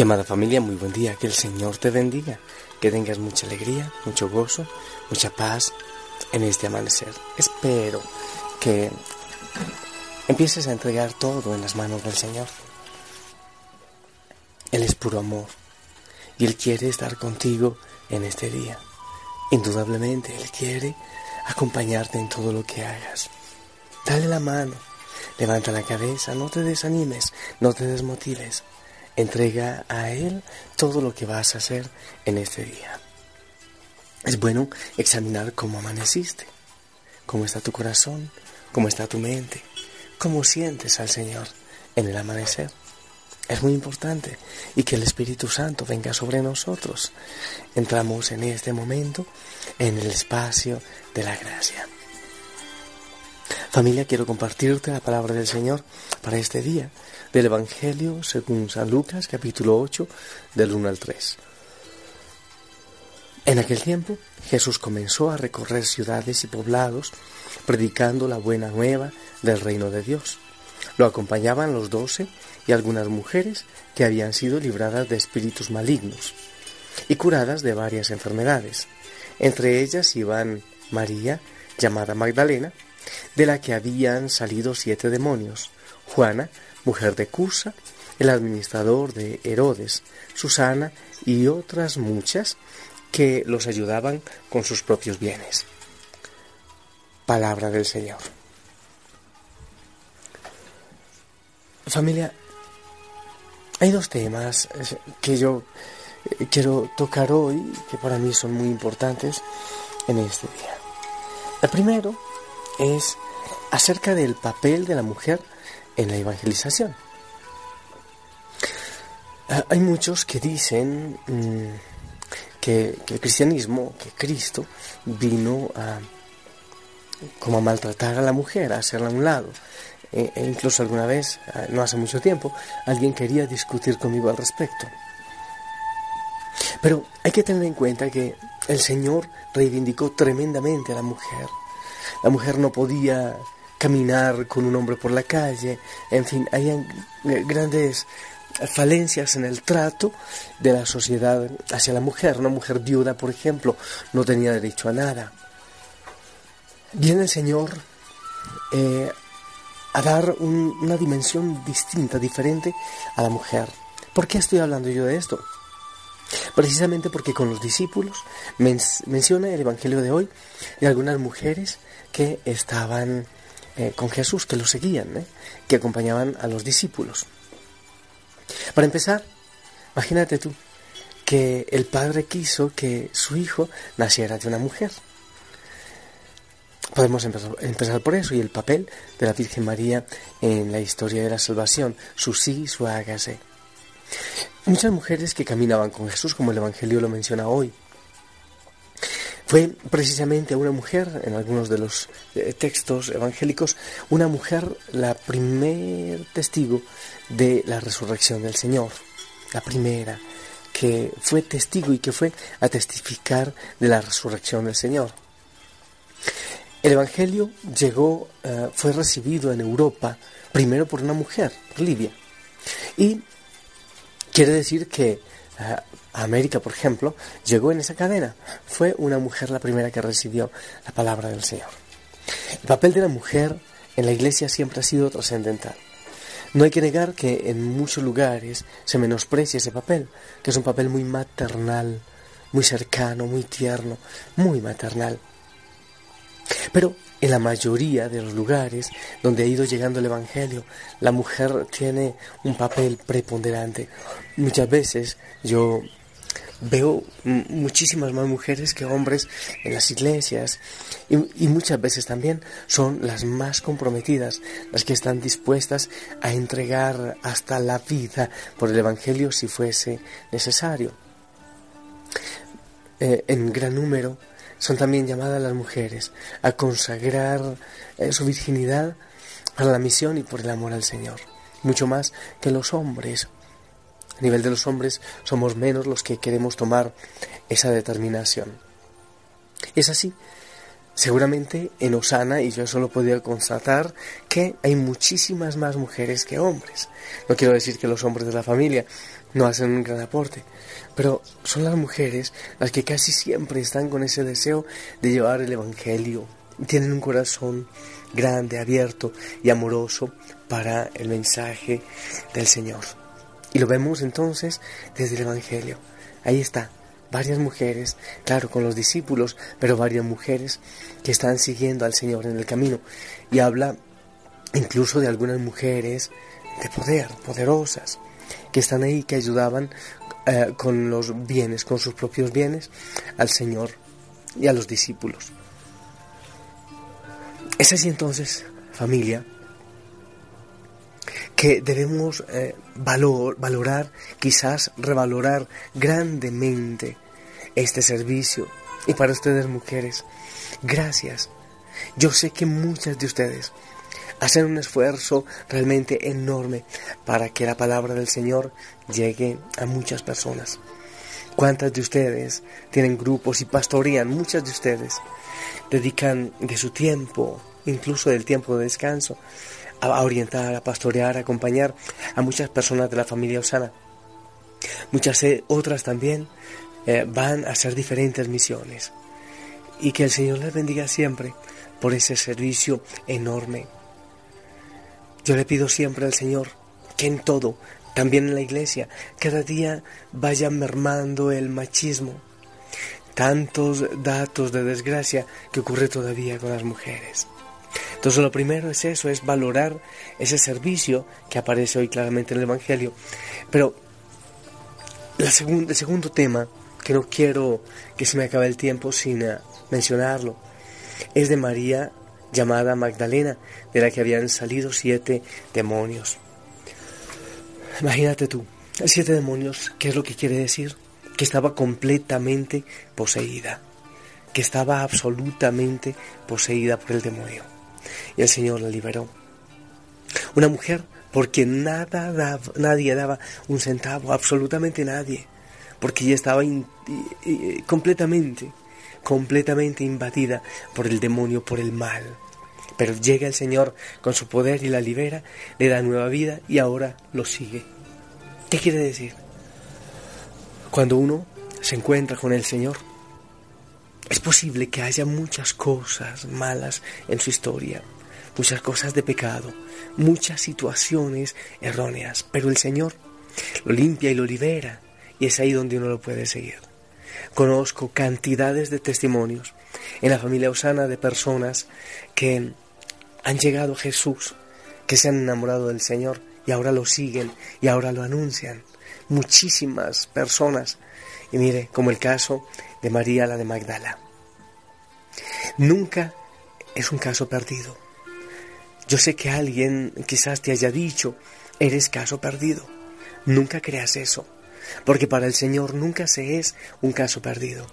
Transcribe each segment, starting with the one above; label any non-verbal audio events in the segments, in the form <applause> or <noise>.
Mi amada familia, muy buen día, que el Señor te bendiga, que tengas mucha alegría, mucho gozo, mucha paz en este amanecer. Espero que empieces a entregar todo en las manos del Señor. Él es puro amor y Él quiere estar contigo en este día. Indudablemente Él quiere acompañarte en todo lo que hagas. Dale la mano, levanta la cabeza, no te desanimes, no te desmotives. Entrega a Él todo lo que vas a hacer en este día. Es bueno examinar cómo amaneciste, cómo está tu corazón, cómo está tu mente, cómo sientes al Señor en el amanecer. Es muy importante y que el Espíritu Santo venga sobre nosotros. Entramos en este momento en el espacio de la gracia. Familia, quiero compartirte la palabra del Señor para este día del Evangelio según San Lucas, capítulo 8, del 1 al 3. En aquel tiempo Jesús comenzó a recorrer ciudades y poblados, predicando la buena nueva del reino de Dios. Lo acompañaban los doce y algunas mujeres que habían sido libradas de espíritus malignos y curadas de varias enfermedades. Entre ellas iban María, llamada Magdalena, de la que habían salido siete demonios, Juana, mujer de Cusa, el administrador de Herodes, Susana y otras muchas que los ayudaban con sus propios bienes. Palabra del Señor. Familia, hay dos temas que yo eh, quiero tocar hoy, que para mí son muy importantes en este día. El primero es acerca del papel de la mujer en la evangelización. Ah, hay muchos que dicen mm, que, el cristianismo, que Cristo vino a como a maltratar a la mujer, a hacerla a un lado. E, e incluso alguna vez, ah, no hace mucho tiempo, alguien quería discutir conmigo al respecto. Pero hay que tener en cuenta que el Señor reivindicó tremendamente a la mujer. La mujer no podía caminar con un hombre por la calle, en fin, hay grandes falencias en el trato de la sociedad hacia la mujer. Una mujer viuda, por ejemplo, no tenía derecho a nada. Viene el Señor eh, a dar una dimensión distinta, diferente a la mujer. ¿Por qué estoy hablando yo de esto? Precisamente porque con los discípulos menciona el Evangelio de hoy de algunas mujeres que estaban eh, con Jesús, que lo seguían, ¿eh? que acompañaban a los discípulos. Para empezar, imagínate tú que el Padre quiso que su hijo naciera de una mujer. Podemos empezar, por eso y el papel de la Virgen María en la historia de la salvación, su sí, su hágase. Muchas mujeres que caminaban con Jesús, como el Evangelio lo menciona hoy, fue precisamente una mujer, en algunos de los eh, textos evangélicos, una mujer la primer testigo de la resurrección del Señor, la primera que fue testigo y que fue a testificar de la resurrección del Señor. El Evangelio llegó, eh, fue recibido en Europa primero por una mujer, Lidia, y quiere decir que eh, América, por ejemplo, llegó en esa cadena. Fue una mujer la primera que recibió la palabra del Señor. El papel de la mujer en la iglesia siempre ha sido trascendental. No hay que negar que en muchos lugares se menosprecia ese papel, que es un papel muy maternal, muy cercano, muy tierno, muy maternal. Pero en la mayoría de los lugares donde ha ido llegando el Evangelio, la mujer tiene un papel preponderante. Muchas veces yo veo muchísimas más mujeres que hombres en las iglesias y, muchas veces también son las más comprometidas, las que están dispuestas a entregar hasta la vida por el Evangelio si fuese necesario. Eh, en gran número son también llamadas las mujeres a consagrar eh, su virginidad para la misión y por el amor al Señor, mucho más que los hombres. A nivel de los hombres somos menos los que queremos tomar esa determinación. Es así. Seguramente en Osana, y yo solo podía constatar que hay muchísimas más mujeres que hombres. No quiero decir que los hombres de la familia no hacen un gran aporte, pero son las mujeres las que casi siempre están con ese deseo de llevar el Evangelio. Tienen un corazón grande, abierto y amoroso para el mensaje del Señor. Y lo vemos entonces desde el Evangelio. Ahí está, varias mujeres, claro, con los discípulos, pero varias mujeres que están siguiendo al Señor en el camino. Y habla incluso de algunas mujeres de poder, poderosas, que están ahí, que ayudaban eh, con los bienes, con sus propios bienes, al Señor y a los discípulos. Es así entonces, familia, que debemos eh, valorar, quizás revalorar grandemente este servicio. Y para ustedes mujeres, gracias. Yo sé que muchas de ustedes hacen un esfuerzo realmente enorme para que la palabra del Señor llegue a muchas personas. ¿Cuántas de ustedes tienen grupos y pastorean? Muchas de ustedes dedican de su tiempo, incluso del tiempo de descanso, a orientar, a pastorear, a acompañar a muchas personas de la familia Osana. Muchas eh, otras también eh, van a hacer diferentes misiones. Y que el Señor les bendiga siempre por ese servicio enorme. Yo le pido siempre al Señor que en todo, también en la iglesia, cada día vaya mermando el machismo. Tantos datos de desgracia que ocurre todavía con las mujeres. Entonces lo primero es eso, es valorar ese servicio que aparece hoy claramente en el Evangelio. Pero el segundo tema, que no quiero que se me acabe el tiempo sin eh, mencionarlo, es de María llamada Magdalena, de la que habían salido siete demonios. Imagínate tú, siete demonios, ¿qué es lo que quiere decir? Que estaba completamente poseída, que estaba absolutamente poseída por el demonio y el Señor la liberó. Una mujer por quien nada daba, nadie daba un centavo, absolutamente nadie, porque ella estaba completamente, completamente invadida por el demonio, por el mal. Pero llega el Señor con su poder y la libera, le da nueva vida y ahora lo sigue. ¿Qué quiere decir? Cuando uno se encuentra con el Señor, es posible que haya muchas cosas malas en su historia, muchas cosas de pecado, muchas situaciones erróneas, pero el Señor lo limpia y lo libera y es ahí donde uno lo puede seguir. Conozco cantidades de testimonios en la familia Osana de personas que han llegado a Jesús, que se han enamorado del Señor y ahora lo siguen y ahora lo anuncian. Muchísimas personas. Y mire, como el caso de María la de Magdala. Nunca es un caso perdido. Yo sé que alguien quizás te haya dicho, eres caso perdido. Nunca creas eso, porque para el Señor nunca se es un caso perdido.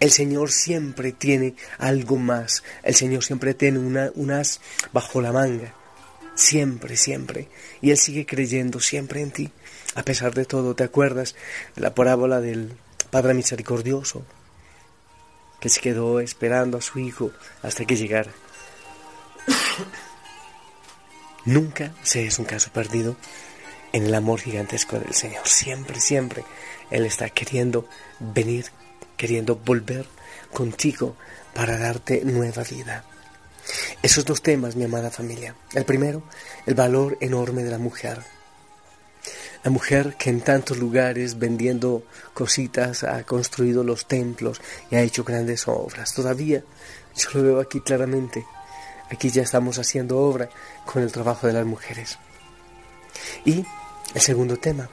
El Señor siempre tiene algo más. El Señor siempre tiene una, unas bajo la manga. Siempre, siempre. Y Él sigue creyendo siempre en ti. A pesar de todo, ¿te acuerdas de la parábola del Padre Misericordioso? que se quedó esperando a su hijo hasta que llegara. <coughs> Nunca se es un caso perdido en el amor gigantesco del Señor. Siempre, siempre Él está queriendo venir, queriendo volver contigo para darte nueva vida. Esos dos temas, mi amada familia. El primero, el valor enorme de la mujer. La mujer que en tantos lugares vendiendo cositas ha construido los templos y ha hecho grandes obras. Todavía Yo lo veo aquí claramente. Aquí ya estamos haciendo obra con el trabajo de las mujeres. Y el segundo tema.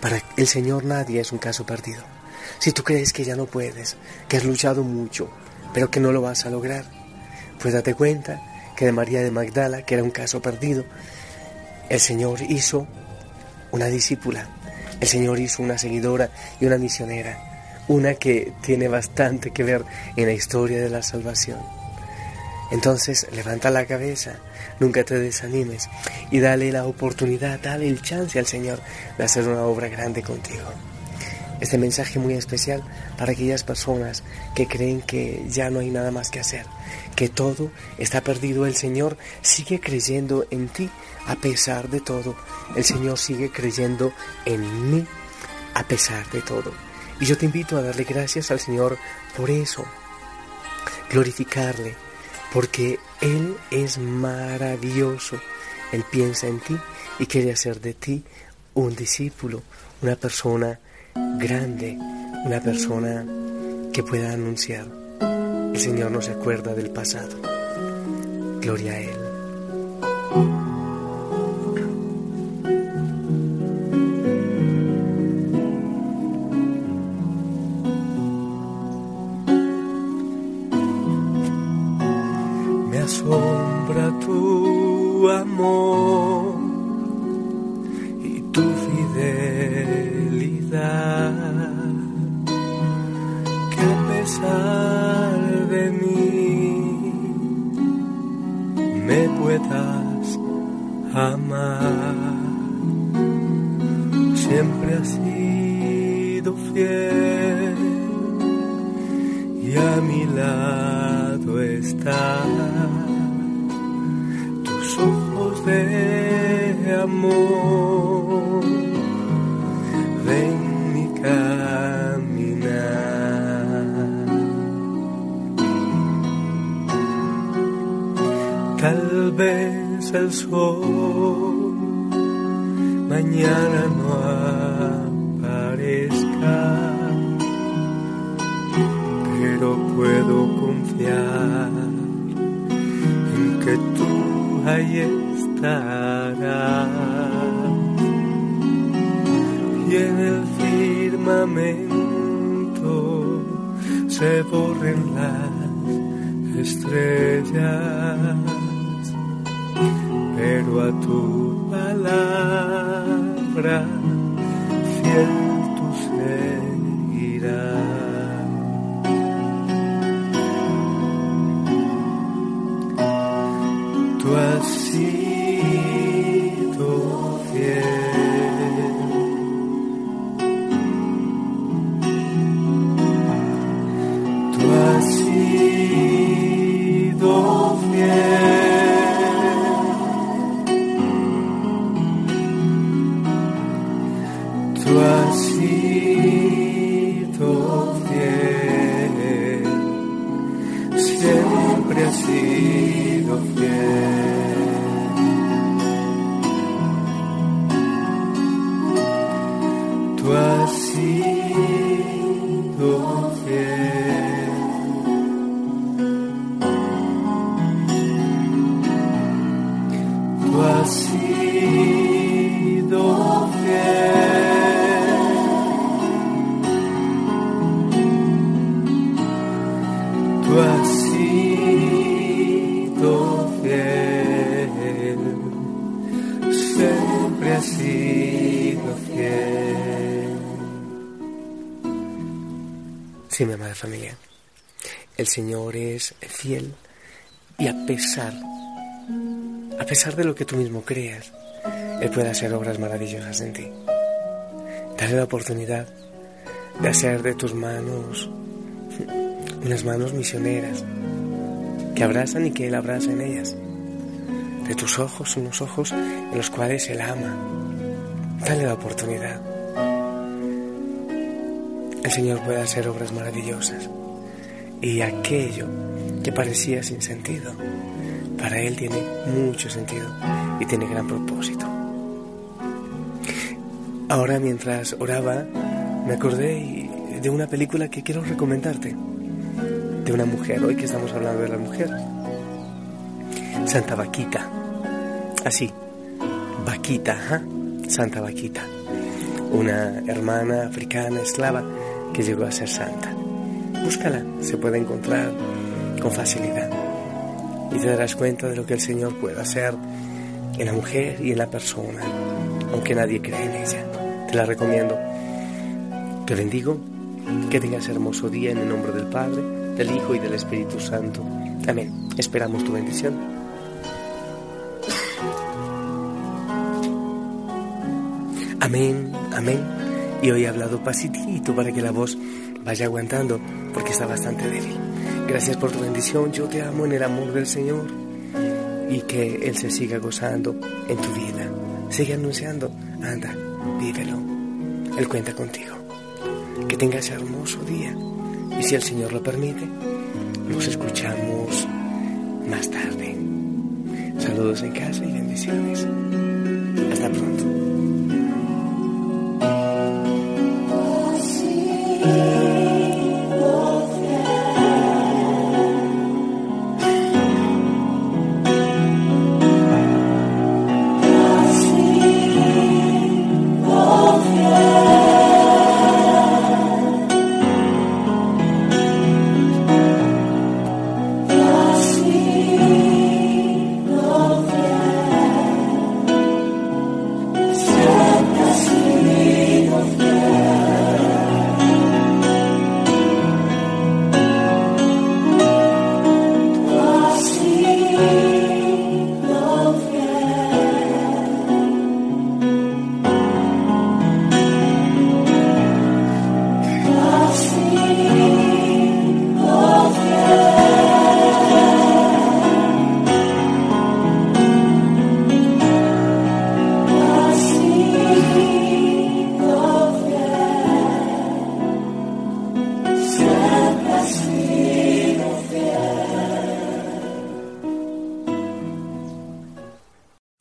Para el Señor nadie es un caso perdido. Si tú crees que ya no puedes, que has luchado mucho, pero que no lo vas a lograr, pues date cuenta que de María de Magdala, que era un caso perdido, el Señor hizo una discípula, el Señor hizo una seguidora y una misionera, una que tiene bastante que ver en la historia de la salvación. Entonces levanta la cabeza, nunca te desanimes y dale la oportunidad, dale el chance al Señor de hacer una obra grande contigo. Este mensaje muy especial para aquellas personas que creen que ya no hay nada más que hacer, que todo está perdido. El Señor sigue creyendo en ti a pesar de todo. El Señor sigue creyendo en mí a pesar de todo. Y yo te invito a darle gracias al Señor por eso, glorificarle, porque Él es maravilloso. Él piensa en ti y quiere hacer de ti un discípulo, una persona grande, una persona que pueda anunciar. El Señor no se acuerda del pasado. Gloria a Él. Puedas amar. Siempre has tal vez el sol. Mañana no aparezca pero puedo confiar en que tú ahí estarás. Y en el firmamento se borren las estrellas pero a tu palabra fiel tú seguirás sido fiel siempre has sido fiel. Tú has sido Tú sido fiel, siempre has sido fiel. Sí, mi amada familia. El Señor es fiel y a pesar, a pesar de lo que tú mismo creas, Él puede hacer obras maravillosas en ti. Dale la oportunidad de hacer de tus manos unas manos misioneras que abrazan y que Él abraza en ellas. De tus ojos, unos ojos en los cuales Él ama. Dale la oportunidad. El Señor puede hacer obras maravillosas. Y aquello que parecía sin sentido, para Él tiene mucho sentido y tiene gran propósito. Ahora mientras oraba, me acordé de una película que quiero recomendarte. De una mujer, hoy que estamos hablando de la mujer. Santa Vaquita. Así, Vaquita, Santa Vaquita. Una hermana africana esclava que llegó a ser santa. Búscala, se puede encontrar con facilidad. Y te darás cuenta de lo que el Señor puede hacer en la mujer y en la persona, aunque nadie cree en ella. Te la recomiendo. Te bendigo, que tengas hermoso día en el nombre del Padre, del Hijo y del Espíritu Santo. Amén. Esperamos tu bendición. Amén, amén. Y hoy he hablado pasitito para que la voz vaya aguantando, porque está bastante débil. Gracias por tu bendición, yo te amo en el amor del Señor y que Él se siga gozando en tu vida. Sigue anunciando, anda, vívelo. Él cuenta contigo. Que tengas hermoso día. Y si el Señor lo permite, nos escuchamos más tarde. Saludos en casa y bendiciones. Hasta pronto.